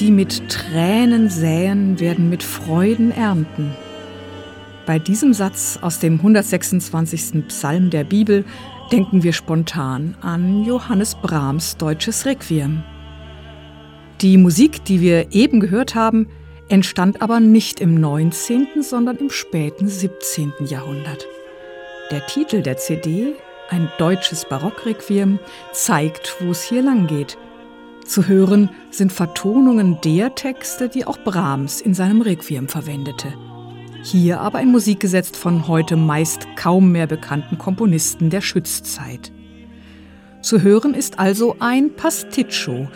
Die mit Tränen säen, werden mit Freuden ernten. Bei diesem Satz aus dem 126. Psalm der Bibel denken wir spontan an Johannes Brahms deutsches Requiem. Die Musik, die wir eben gehört haben, entstand aber nicht im 19., sondern im späten 17. Jahrhundert. Der Titel der CD, ein deutsches Barockrequiem, zeigt, wo es hier lang geht. Zu hören sind Vertonungen der Texte, die auch Brahms in seinem Requiem verwendete. Hier aber in Musik gesetzt von heute meist kaum mehr bekannten Komponisten der Schützzeit. Zu hören ist also ein Pasticcio,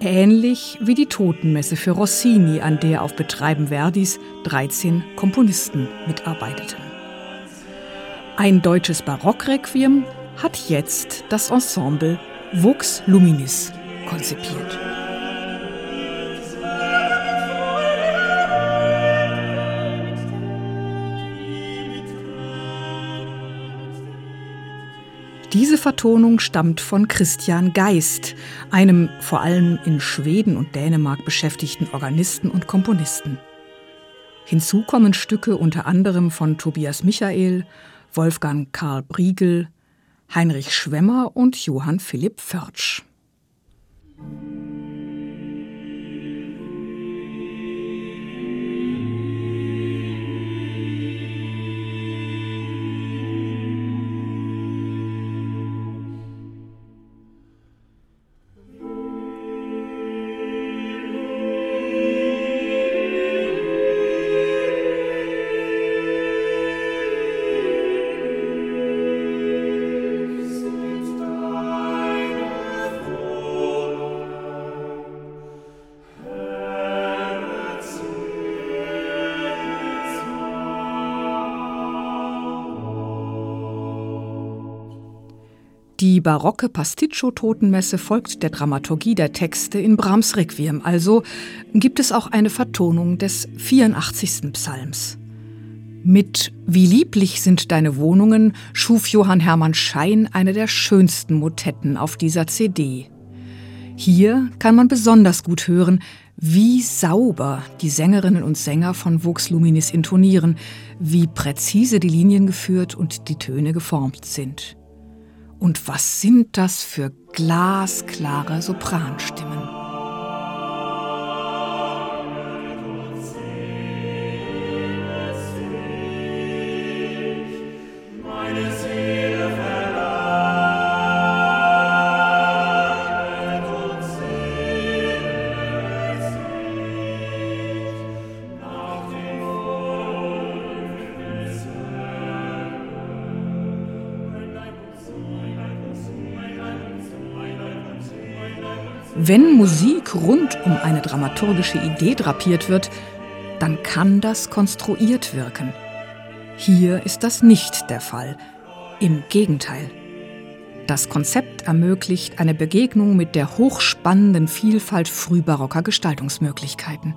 ähnlich wie die Totenmesse für Rossini, an der auf Betreiben Verdis 13 Komponisten mitarbeiteten. Ein deutsches Barockrequiem hat jetzt das Ensemble Vox Luminis konzipiert. Diese Vertonung stammt von Christian Geist, einem vor allem in Schweden und Dänemark beschäftigten Organisten und Komponisten. Hinzu kommen Stücke unter anderem von Tobias Michael, Wolfgang Karl Briegel, Heinrich Schwemmer und Johann Philipp Förtsch. Thank you. Die barocke Pasticcio-Totenmesse folgt der Dramaturgie der Texte in Brahms Requiem, also gibt es auch eine Vertonung des 84. Psalms. Mit Wie lieblich sind deine Wohnungen schuf Johann Hermann Schein eine der schönsten Motetten auf dieser CD. Hier kann man besonders gut hören, wie sauber die Sängerinnen und Sänger von Vox Luminis intonieren, wie präzise die Linien geführt und die Töne geformt sind. Und was sind das für glasklare Sopranstimmen? Wenn Musik rund um eine dramaturgische Idee drapiert wird, dann kann das konstruiert wirken. Hier ist das nicht der Fall. Im Gegenteil. Das Konzept ermöglicht eine Begegnung mit der hochspannenden Vielfalt frühbarocker Gestaltungsmöglichkeiten.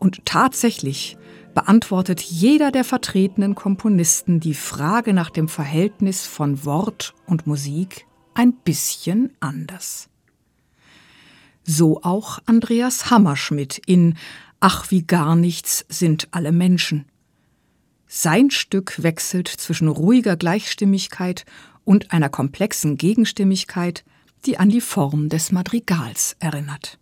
Und tatsächlich beantwortet jeder der vertretenen Komponisten die Frage nach dem Verhältnis von Wort und Musik ein bisschen anders. So auch Andreas Hammerschmidt in Ach wie gar nichts sind alle Menschen. Sein Stück wechselt zwischen ruhiger Gleichstimmigkeit und einer komplexen Gegenstimmigkeit, die an die Form des Madrigals erinnert.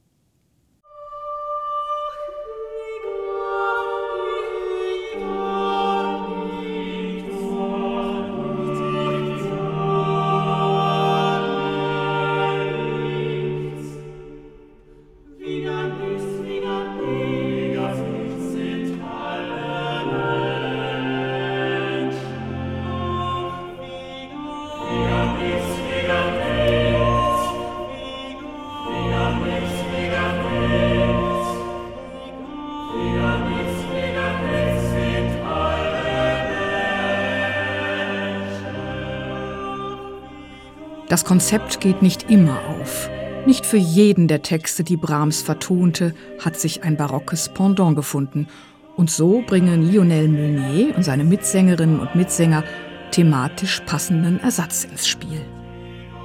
Das Konzept geht nicht immer auf. Nicht für jeden der Texte, die Brahms vertonte, hat sich ein barockes Pendant gefunden. Und so bringen Lionel Meunier und seine Mitsängerinnen und Mitsänger thematisch passenden Ersatz ins Spiel.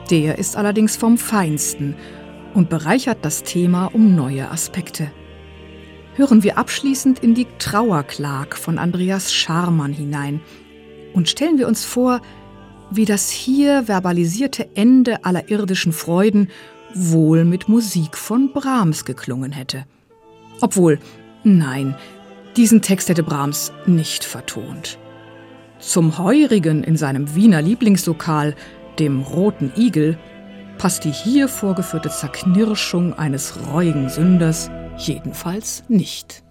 Der ist allerdings vom Feinsten und bereichert das Thema um neue Aspekte. Hören wir abschließend in die Trauerklag von Andreas Scharmann hinein und stellen wir uns vor, wie das hier verbalisierte Ende aller irdischen Freuden wohl mit Musik von Brahms geklungen hätte. Obwohl, nein, diesen Text hätte Brahms nicht vertont. Zum Heurigen in seinem Wiener Lieblingslokal, dem Roten Igel, passt die hier vorgeführte Zerknirschung eines reuigen Sünders jedenfalls nicht.